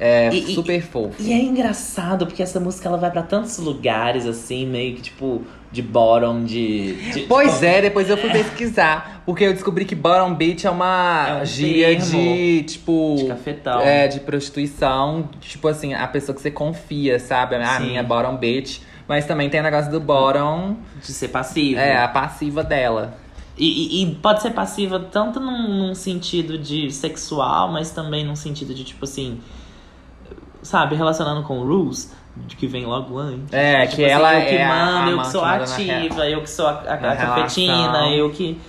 é E- e- super fofo. E é engraçado porque essa música ela vai pra tantos lugares assim, meio que tipo de bottom, de. de Pois tipo, é, depois eu fui pesquisar, porque eu descobri que bottom bitch é uma É um gíria de, tipo... de cafetão. É, de prostituição, tipo assim, a pessoa que você confia, sabe? A Sim. minha bottom bitch. Mas também tem o negócio do bottom, De ser passivo. é, a passiva dela. E, e- e pode ser passiva tanto num, num sentido de sexual, mas também num sentido de, tipo assim, sabe, relacionando com Rules, de que vem logo antes. É, Tipo que assim, ela eu que é mando, eu que sou ativa, eu que sou a, a, a na cafetina, eu que.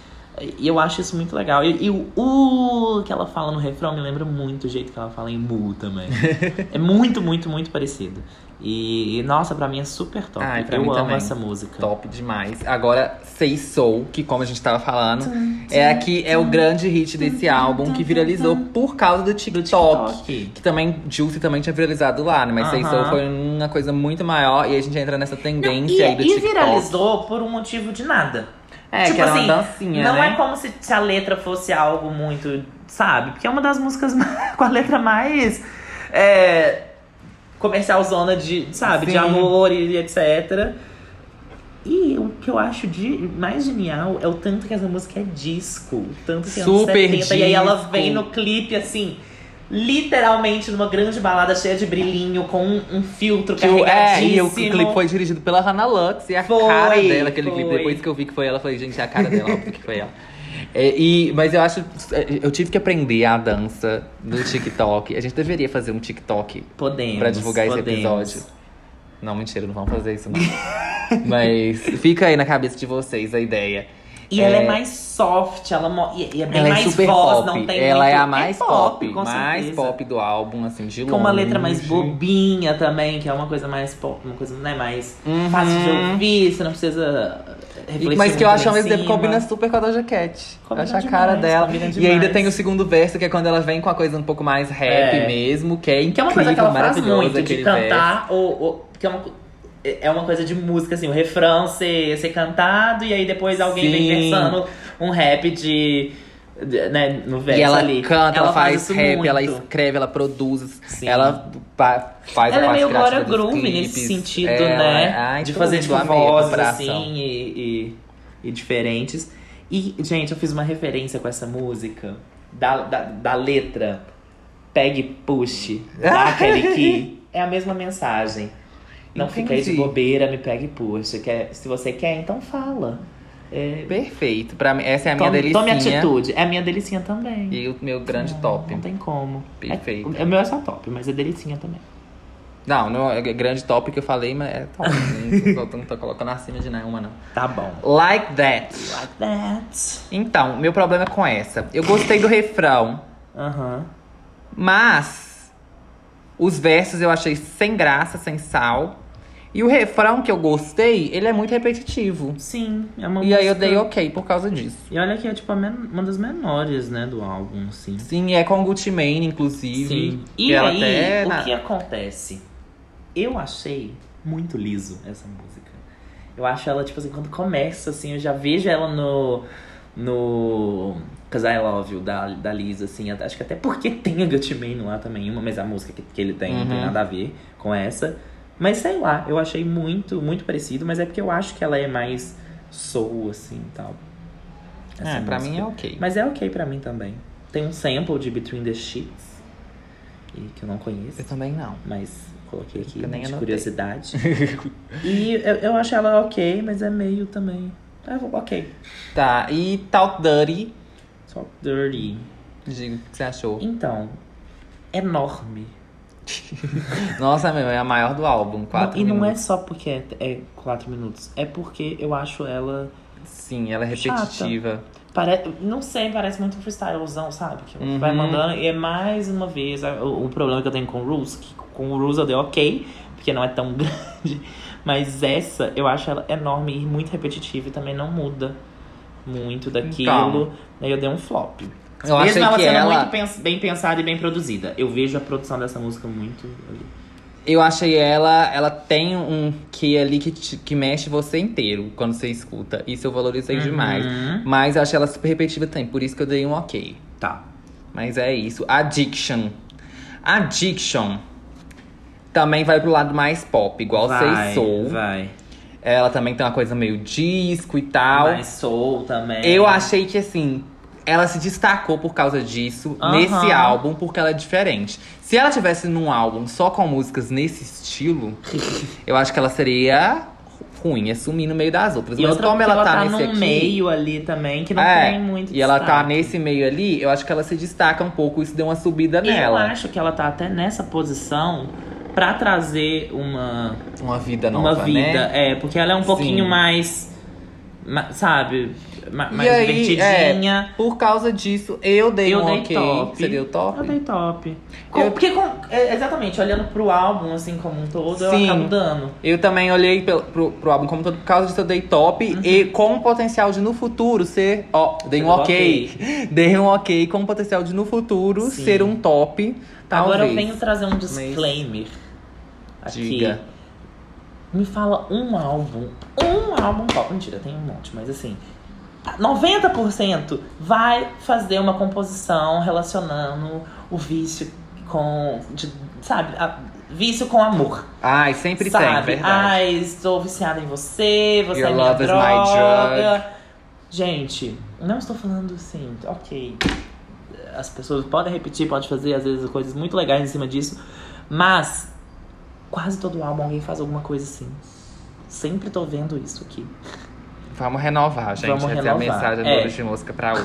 E eu acho isso muito legal. E, e o uh que ela fala no refrão me lembra muito o jeito que ela fala em mu também. é muito, muito, muito parecido. E, e, nossa, pra mim é super top. Ai, pra eu mim amo também. essa música. Top demais. Agora, Say Soul, que como a gente tava falando, é aqui é o grande hit desse álbum que viralizou por causa do Do TikTok. TikTok. Que também, Juicy também tinha viralizado lá, né? Mas Say Aham. Soul foi uma coisa muito maior e a gente entra nessa Não, tendência e, aí do e TikTok. viralizou por um motivo de nada. É, tipo que era assim, uma dancinha, não né? é como se, se a letra fosse algo muito, sabe? Porque é uma das músicas com a letra mais é, comercial zona de, sabe, de Sim. amor e etc. E o que eu acho de mais genial é o tanto que essa música é disco, o tanto que é anos Super 70, e aí ela disco. vem no clipe assim, literalmente numa grande balada cheia de brilhinho com um, um filtro Que é, e o clipe foi dirigido pela Hannah Lux e a Foi, cara dela, aquele clipe. foi. Depois que eu vi que foi ela, eu falei, gente, é a cara dela, óbvio que foi ela. É, e, mas eu acho. Eu tive que aprender a dança do TikTok. A gente deveria fazer um TikTok Podemos. pra divulgar esse podemos. episódio. Não, mentira, não vamos fazer isso, não. mas fica aí na cabeça de vocês a ideia. E ela é mais soft, ela e é bem ela mais é voz, pop. não tem ela muito... é a mais pop, com mais certeza. pop do álbum, assim, de longe. Com uma letra mais bobinha também, que é uma coisa mais pop, uma coisa né, mais Uhum. fácil de ouvir, você não precisa refletir Mas que eu acho ao mesmo tempo combina super com a Doja Cat. Eu Combina acho a cara dela. E ainda tem o segundo verso, que é quando ela vem com a coisa um pouco mais rap É. mesmo, que é incrível, Que é uma coisa que ela faz muito, de cantar, ou, ou- que é uma, é uma coisa de música, assim, o refrão ser, ser cantado, e aí depois alguém vem Sim. versando um rap de... de- né, no verso E ela ali. canta, ela, faz, isso rap, muito. ela escreve, ela produz, Sim. ela faz a Ela é parte meio Glória Groove nesse sentido, Ela né? é- ai, de fazer tipo a vozes assim e, e, e diferentes. E, gente, eu fiz uma referência com essa música da, da, da letra Pegue Push, dá aquele que é a mesma mensagem. Não aí de bobeira, me pegue e puxa. Quer, se você quer, então fala. É, Perfeito. Pra mim, essa é a minha tome, delicinha. tome atitude. É a minha delicinha também. E o meu grande Não, top. Não tem como. Perfeito. É, o meu é só top, mas é delicinha também. Não, não é grande top que eu falei, mas é top. não, tô, não tô colocando acima de nenhuma, não. Tá bom. Like that. Like that. Então, meu problema é com essa. Eu gostei do refrão, Aham. mas os versos eu achei sem graça, sem sal. E o refrão que eu gostei, ele é muito repetitivo. Sim, é uma E aí eu música- dei ok por causa disso. E olha que é tipo uma das menores, né, do álbum, assim. Sim, é com Gucci Mane, inclusive. Sim. E aí, até o que acontece? Eu achei muito liso essa música. Eu acho ela, tipo assim, quando começa, assim, eu já vejo ela no. No. Cause I Love You, da, da Liz, assim. Acho que até porque tem a Gucci Mane lá também, uma, mas a música que, que ele tem não tem Uhum. nada a ver com essa. Mas sei lá, eu achei muito, muito parecido, mas é porque eu acho que ela é mais soul, assim e tal. essa É, pra música. mim é ok. Mas é ok pra mim também. Tem um sample de Between the Sheets, e que eu não conheço, Eu também não. mas coloquei aqui Eu nem de anotei. curiosidade. e eu, eu acho ela ok, mas é meio também. É ok. Tá, e Talk Dirty. Só dirty. Diga o que você achou. Então, enorme. Nossa, meu, é a maior do álbum. Quatro e não é só porque é, é quatro minutos, é porque eu acho ela. Sim, ela é Chata. repetitiva. Pare... Não sei, parece muito freestylezão, sabe? Que Uhum. vai mandando. E é mais uma vez o, o problema que eu tenho com o Rules, que com o Rules eu dei ok, porque não é tão grande. Mas essa, eu acho ela enorme e muito repetitiva e também não muda muito daquilo. Então. Aí eu dei um flop. Eu Mesmo ela que sendo ela. muito pens- bem pensada e bem produzida. Eu vejo a produção dessa música muito ali. Eu achei ela. Ela tem um que ali que, te- que mexe você inteiro quando você escuta. Isso eu valorizei demais. Uhum. Mas eu achei ela super repetitiva também, por isso que eu dei um ok. Tá. Mas é isso. Addiction. Addiction. Também vai pro lado mais pop, igual vai, Sei Soul. Vai. Ela também tem uma coisa meio disco e tal. Mais soul também. Eu achei que assim, ela se destacou por causa disso Aham. nesse álbum, porque ela é diferente. Se ela tivesse num álbum só com músicas nesse estilo, eu acho que ela seria ruim, ia sumir no meio das outras. E Mas outra como porque ela, tá, tá nesse aqui. meio ali também, que não é, tem muito e ela tá destaque. nesse meio ali, eu acho que ela se destaca um pouco, isso deu uma subida Eu nela. acho que ela tá até nessa posição pra trazer uma, Uma vida nova, uma vida. né? É, porque ela é um pouquinho Sim. mais. ma- sabe? Ma- E mais aí, divertidinha. é, por causa disso, eu dei Eu um dei ok. top. Você deu top? Eu dei top. Com- Eu- Porque, com- é, exatamente, olhando pro álbum, assim, como um todo, eu Sim. acabo dando. Eu também olhei pelo, pro, pro álbum como todo, por causa disso eu dei top. Uhum. E com o potencial de no futuro ser. Ó, dei um ok. Dei um ok com o potencial de no futuro Sim. ser um top. Agora eu talvez. venho trazer um disclaimer. Aqui. Diga. Me fala um álbum. Um álbum top. Mentira, tem um monte, mas assim. 90% vai fazer uma composição relacionando o vício com. de- sabe? a- vício com amor. Ai, sempre sabe? tem, verdade. Ai, estou viciada em você, você Your é minha love is my droga. Gente, não estou falando assim, ok. As pessoas podem repetir, podem fazer às vezes coisas muito legais em cima disso, mas quase todo álbum alguém faz alguma coisa assim. Sempre tô vendo isso aqui. Vamos renovar, gente. Vamos é a renovar. mensagem É. do de música pra hoje.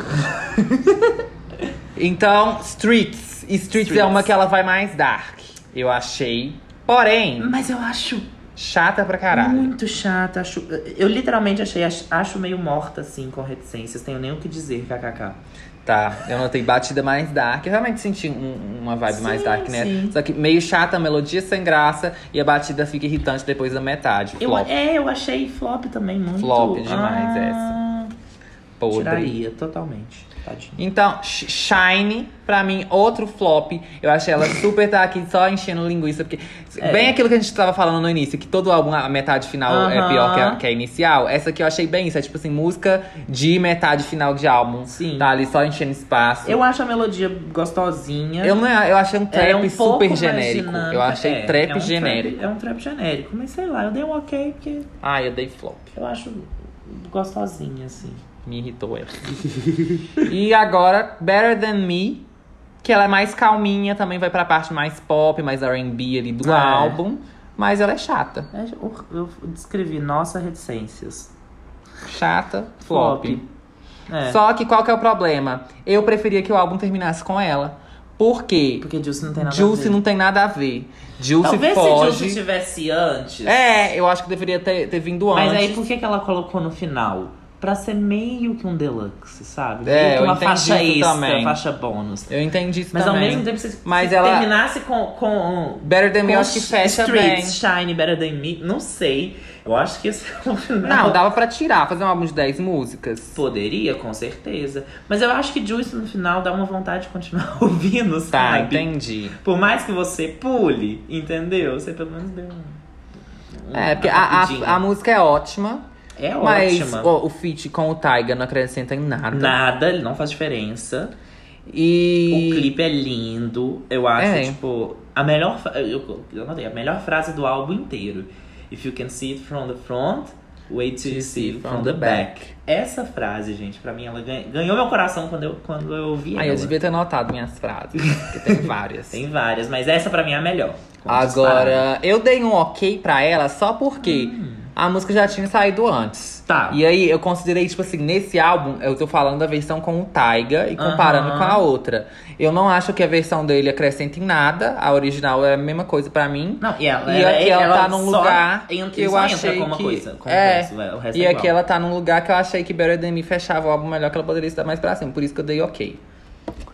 então, Streets. Streets. Streets. é uma que ela vai mais dark. Eu achei. Porém, Mas eu acho chata pra caralho. muito chata. Acho, eu literalmente achei, acho, acho meio morta assim com reticências. Tenho nem o que dizer, kkk. Tá, eu notei batida mais dark. Eu realmente senti um- uma vibe mais Sim, dark, né? sim. Só que meio chata, a melodia sem graça e a batida fica irritante depois da metade. Eu, Flop. é, eu achei flop também muito. Flop demais ah, podre. Tiraria, totalmente. Tadinho. Então, Sh- Shine, pra mim, outro flop. Eu achei ela super tá aqui só enchendo linguiça. Porque, É. bem aquilo que a gente tava falando no início, que todo álbum, a metade final é Aham. pior que a, que a inicial. Essa aqui eu achei bem isso. É tipo assim, música de metade final de álbum. Sim. Tá ali só enchendo espaço. Eu acho a melodia gostosinha. Eu, não, eu achei um trap é um super genérico. Eu achei É, trap é um genérico. é um trap genérico. Mas sei lá, eu dei um ok porque Ah, eu dei flop. eu acho gostosinha, assim. Me irritou ela. e agora, Better Than Me. Que ela é mais calminha, também vai pra parte mais pop, mais R&B ali do Ah, é. álbum. Mas ela é chata. É, Eu, descrevi nossa reticências. Chata, flop. É. Só que qual que é o problema? Eu preferia que o álbum terminasse com ela. Por quê? Porque Juicy não tem nada a Juicy ver. não tem nada a ver. Juicy Talvez se foge. Juicy tivesse antes. É, eu acho que deveria ter, ter vindo Mas antes. aí por que, que ela colocou no final? Pra ser meio que um deluxe, sabe? É, eu uma entendi faixa isso extra, também. faixa bônus. Eu entendi isso Mas também. ao mesmo tempo, se, Mas se ela- terminasse com, com Better Than Me, com eu acho que fecha bem. Streets, Shine, Better Than Me, não sei. Eu acho que esse é o final. Não, dava pra tirar, fazer um álbum de 10 músicas. Poderia, com certeza. Mas eu acho que Juice no final dá uma vontade de continuar ouvindo, Tá, sabe? entendi. Por mais que você pule, entendeu? Você pelo menos deu um. É, porque a, a, a música é ótima, é mas ótima. o, o feat com o Taiga não acrescenta em nada. Nada, ele não faz diferença. E. O clipe é lindo. Eu acho, É. tipo, a melhor. Eu, eu anotei, a melhor frase do álbum inteiro. If you can see it from the front, Wait till you see from the back. Essa frase, gente, pra mim, ela ganha- ganhou meu coração quando eu, quando eu ouvi ela. eu devia ter anotado minhas frases, porque tem várias. Tem várias, mas essa pra mim é a melhor. Agora, eu dei um ok pra ela só porque a música já tinha saído antes. Tá. E aí eu considerei, tipo assim, nesse álbum, eu tô falando da versão com o Taiga e comparando Aham. com a outra. Eu não acho que a versão dele acrescenta em nada. A original é a mesma coisa pra mim. Não, e ela, E ela, aqui ela, ela tá num lugar entra, que eu achei entra com uma que coisa. Com é, verso, e é aqui ela tá num lugar que eu achei que Better Than Me fechava o álbum melhor que ela poderia estar mais pra cima. Por isso que eu dei ok.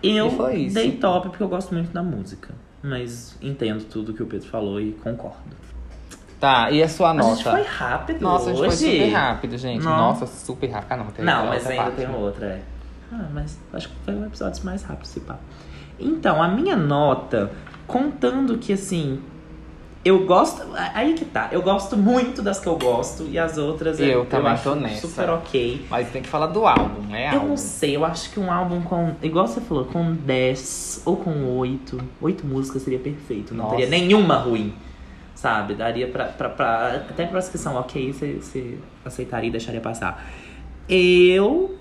Eu E foi isso. dei top porque eu gosto muito da música. Mas entendo tudo que o Pedro falou e concordo. Tá, e a sua A nota? gente foi rápido Nossa, a gente hoje. foi super rápido, gente. Não. Nossa, super rápido. Ah, não, tem Não, mas ainda parte. tem outra, é. Ah, mas acho que foi um episódio mais rápido, se pá. Então, a minha nota, contando que assim. Eu gosto. Aí que tá. Eu gosto muito das que eu gosto e as outras Eu também acho tô nessa. super ok. Mas tem que falar do álbum, né? Eu álbum. não sei, eu acho que um álbum com. Igual você falou, com 10 ou com 8. 8 músicas seria perfeito. Não Nossa. teria nenhuma ruim. Sabe? Daria pra. pra, pra até pra que são ok, você, aceitaria e deixaria passar. Eu.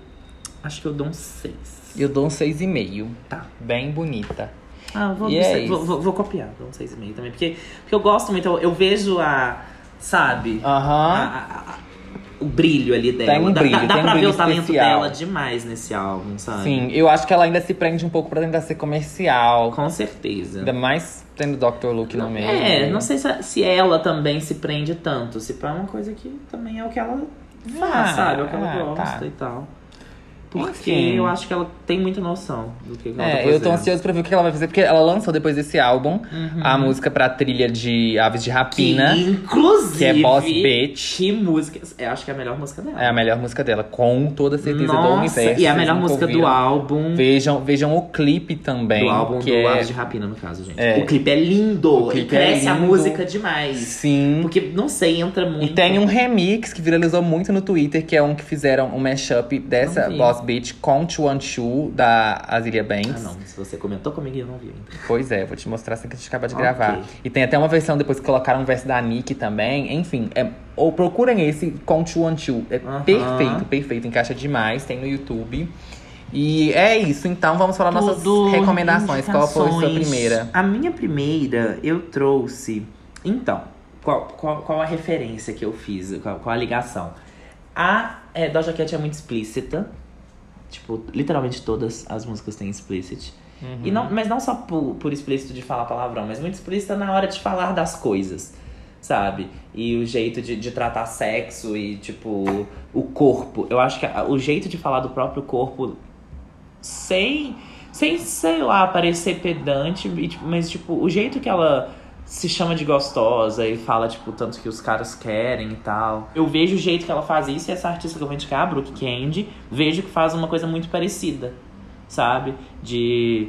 Acho que eu dou um 6. Eu dou um 6,5. Tá. Bem bonita. Ah, vou, E é vou, isso. vou, vou copiar, dou um 6,5 também. Porque, porque eu gosto muito, eu, eu vejo a. Sabe? Aham. A- a- a- o brilho ali dela. Tem um Dá- brilho, dá, dá tem um pra ver o talento especial. dela demais nesse álbum, sabe? Sim, eu acho que ela ainda se prende um pouco pra tentar ser comercial. Com certeza. Ainda mais tendo Dr. Luke no meio. É, não sei se, se ela também se prende tanto. Se pá é uma coisa que também é o que ela faz, Ah, sabe? É o que ela ah, gosta tá. e tal. Porque Enfim. eu acho que ela tem muita noção do que, que ela tá É, fazendo. eu tô ansioso pra ver o que ela vai fazer, porque ela lançou depois desse álbum a música pra trilha de Aves de Rapina. Que, inclusive, que é Boss Bitch. Que música. Eu acho que é a melhor música dela. É a melhor música dela, com toda certeza do Nossa, universo. e é a melhor música do álbum. Vejam, vejam o clipe também. do álbum que do é... Aves de Rapina, no caso, gente. É. O clipe é lindo. O clipe e é cresce a lindo. música demais. Sim. Porque, não sei, entra muito. E tem um remix que viralizou muito no Twitter, que é um que fizeram um mashup dessa. Boss Beach com Chuan Chu, da Azilia Banks. Ah, não. Se você comentou comigo, eu não vi ainda. Pois é, vou te mostrar assim que a gente acaba de Ok. gravar. E tem até uma versão depois que colocaram um verso da Nick também. Enfim, é, ou procurem esse com Chuan Chu. É Aham. perfeito, perfeito. Encaixa demais, tem no YouTube. E é isso, então vamos falar nossas Tudo recomendações. Qual foi a sua primeira? A minha primeira, eu trouxe. Então, qual, qual, qual a referência que eu fiz? Qual, qual a ligação? A é, Doja Cat é muito explícita. Tipo, literalmente todas as músicas têm explicit. E não, mas não só por, por explícito de falar palavrão, mas muito explícita na hora de falar das coisas. Sabe? E o jeito de, de tratar sexo e, tipo, o corpo. Eu acho que a- o jeito de falar do próprio corpo sem, sem sei lá, parecer pedante, e, tipo, mas tipo, o jeito que ela se chama de gostosa e fala, tipo, tanto que os caras querem e tal. Eu vejo o jeito que ela faz isso e essa artista que eu vou indicar, a Brooke Candy, vejo que faz uma coisa muito parecida, sabe? De,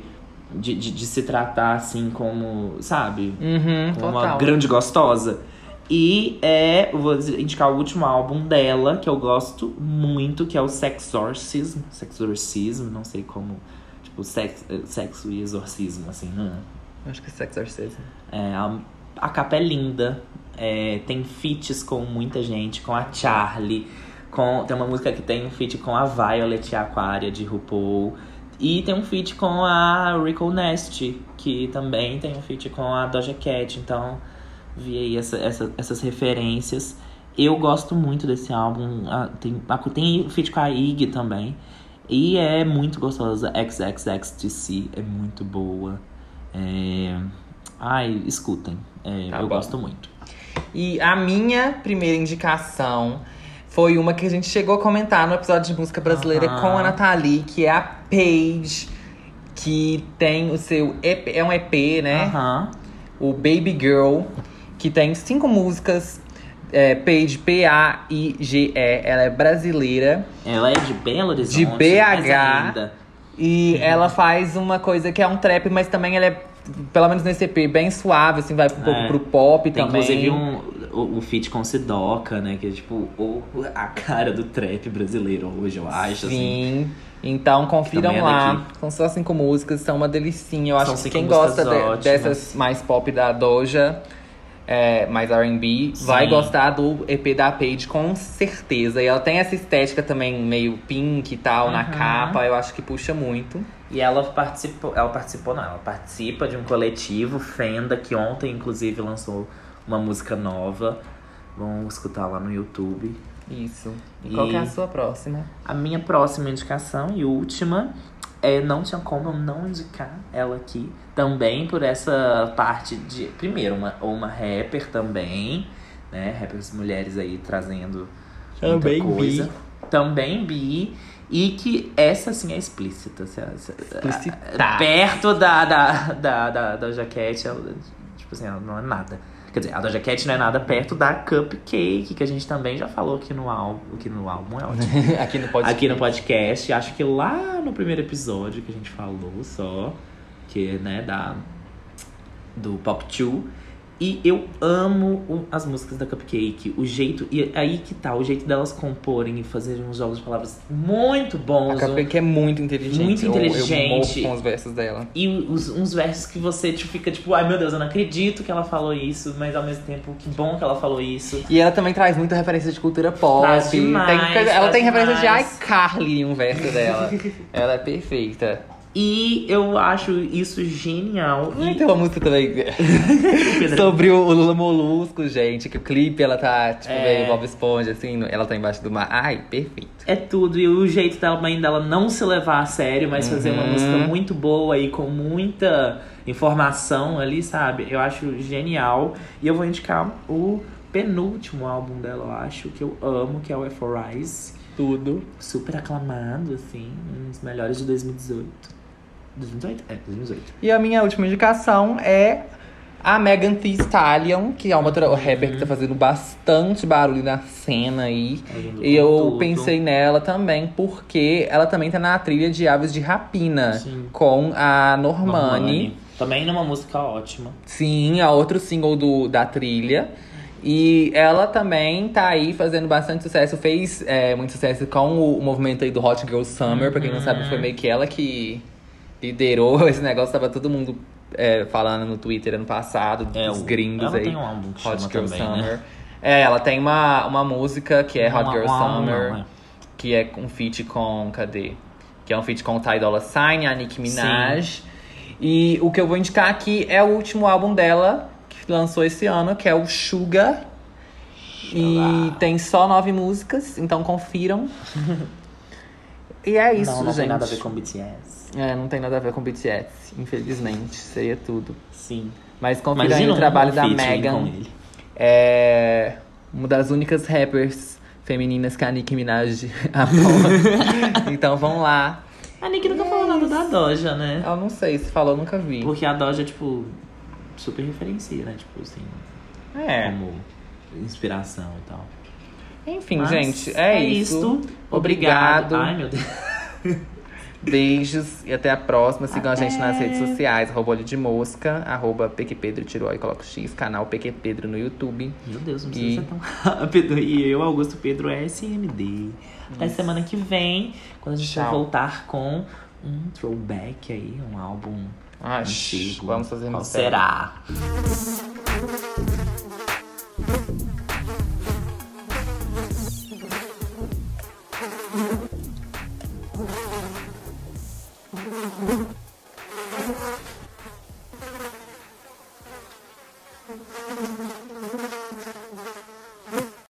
de, de, de se tratar assim como, sabe? Uhum, Como uma grande gostosa. E é, vou indicar o último álbum dela, que eu gosto muito, que é o Sexorcism. Sexorcism, não sei como. Tipo, sex, sexo e exorcismo, assim. hum. Acho que é Sex Exorcism. É, a, a capa é linda. é, tem feats com muita gente, com a Charlie. Com, tem uma música que tem um feat com a Violet Aquaria de RuPaul. E tem um feat com a Rico Nest, que também tem um feat com a Doja Cat. Então, vi aí essa, essa- essas referências. Eu gosto muito desse álbum. Tem, tem feat com a Ig também. E é muito gostosa. XXXTC é muito boa. É... Ai, escutem. É, Tá eu bom. gosto muito. E a minha primeira indicação foi uma que a gente chegou a comentar no episódio de música brasileira Aham. com a Nathalie, que é a Paige, que tem o seu EP, é um EP, né? Aham. O Baby Girl, que tem cinco músicas. É, Paige, P-A-I-G-E, ela é brasileira. Ela é de Belo Horizonte. De BH. E ela faz uma coisa que é um trap, mas também ela é, pelo menos nesse EP, bem suave, assim, vai um pouco É. pro pop Tem também. inclusive um, o, o feat com Sidoca, né? Que é tipo o, a cara do trap brasileiro hoje, eu acho. Assim. Sim. Então confiram é lá. daqui. São só cinco músicas, são uma delicinha. Eu São acho que quem gosta de- dessas mais pop da Doja é, mais R&B, vai gostar do EP da Paige com certeza. E ela tem essa estética também meio pink e tal na Uhum. capa, eu acho que puxa muito. E ela participou, ela participou não, ela participa de um coletivo, Fenda, que ontem inclusive lançou uma música nova. Vamos escutar lá no YouTube. Isso. E, E- qual que é a sua próxima? A minha próxima indicação e última é não tinha como eu não indicar ela aqui. Também por essa parte de. Primeiro, uma, uma rapper também, né? Rappers mulheres aí trazendo muita Também bi. coisa. Também bi. E que essa sim é explícita. Explicitar. Perto da, da, da, da, da jaquete, tipo assim, ela não é nada. Quer dizer, a Doja Cat não é nada perto da Cupcake, que a gente também já falou aqui no álbum. Aqui no álbum é ótimo. Aqui no podcast. aqui no podcast. Acho que lá no primeiro episódio que a gente falou só, que né, da do Pop 2. E eu amo o- as músicas da Cupcake, o jeito. E aí que tá, o jeito delas comporem e fazerem uns jogos de palavras muito A bons. Cupcake é muito inteligente. Muito Eu- Eu, inteligente. morro com os versos dela. E os- uns versos que você tipo, fica tipo, ai meu Deus, eu não acredito que ela falou isso, mas ao mesmo tempo, que bom que ela falou isso. E ela também traz muita referência de cultura pop. Demais, Tem ela tem referência demais. de iCarly em um verso dela. ela é perfeita. E eu acho isso genial. E tem uma música também sobre o, Lula Molusco, gente. Que o clipe ela tá, tipo, É. meio Bob Esponja, assim. Ela tá embaixo do mar. Ai, perfeito. é tudo. E o jeito dela, mãe dela não se levar a sério, mas fazer uma Uhum. música muito boa e com muita informação ali, sabe? Eu acho genial. E eu vou indicar o penúltimo álbum dela, eu acho, que eu amo, que é o Rise. Tudo. Super aclamado, assim, um dos melhores de 2018. 2018? É, 2018. E a minha última indicação é a Megan Thee Stallion, que é uma outra rapper que tá fazendo bastante barulho na cena aí. E eu tudo. pensei nela também porque ela também tá na trilha de Aves de Rapina Sim. com a Normani. Normani. Também numa música ótima. Sim, é outro single do, da trilha. E ela também tá aí fazendo bastante sucesso. Fez é, muito sucesso com o, o movimento aí do Hot Girl Summer. Pra quem não sabe, foi meio que ela que liderou esse negócio. Tava todo mundo é, falando no Twitter ano passado, É, dos gringos ela aí. tem um álbum que Hot chama Girl também, Summer. né? É, ela tem uma, uma música que é Hot Um- Girl um álbum Summer. não, é. Que é um feat com. Cadê? Que é um feat com o Ty Dolla Sign, a Nicki Minaj. E o que eu vou indicar aqui é o último álbum dela, que lançou esse ano, que é o Sugar. E tem só nove músicas, então confiram. e é isso, não, não gente. tem nada a ver com BTS. É, não tem nada a ver com BTS, infelizmente. Seria tudo. Sim. Mas aí Imagina o trabalho um da Megan. É uma das únicas rappers femininas que a Nicki Minaj apoia. então vão lá. A Nick nunca falou nada da Doja, né? Eu não sei se falou, nunca vi. Porque a Doja, tipo, super referencia, né? Tipo assim, É. como inspiração e tal. Enfim, Mas gente, é, isso. isto. Obrigado. Ai, meu Deus. Beijos e até a próxima. Sigam a gente nas Até. redes sociais, arroba olho de mosca, arroba PQPedro, tirou e coloca X, canal PQ Pedro no YouTube. Meu Deus, não E- precisa ser tão rápido. E eu, Augusto Pedro, SMD. Até semana que vem, quando a gente vai Tchau. voltar com um throwback aí, um álbum Ah, antigo. vamos fazer Qual mistério. será?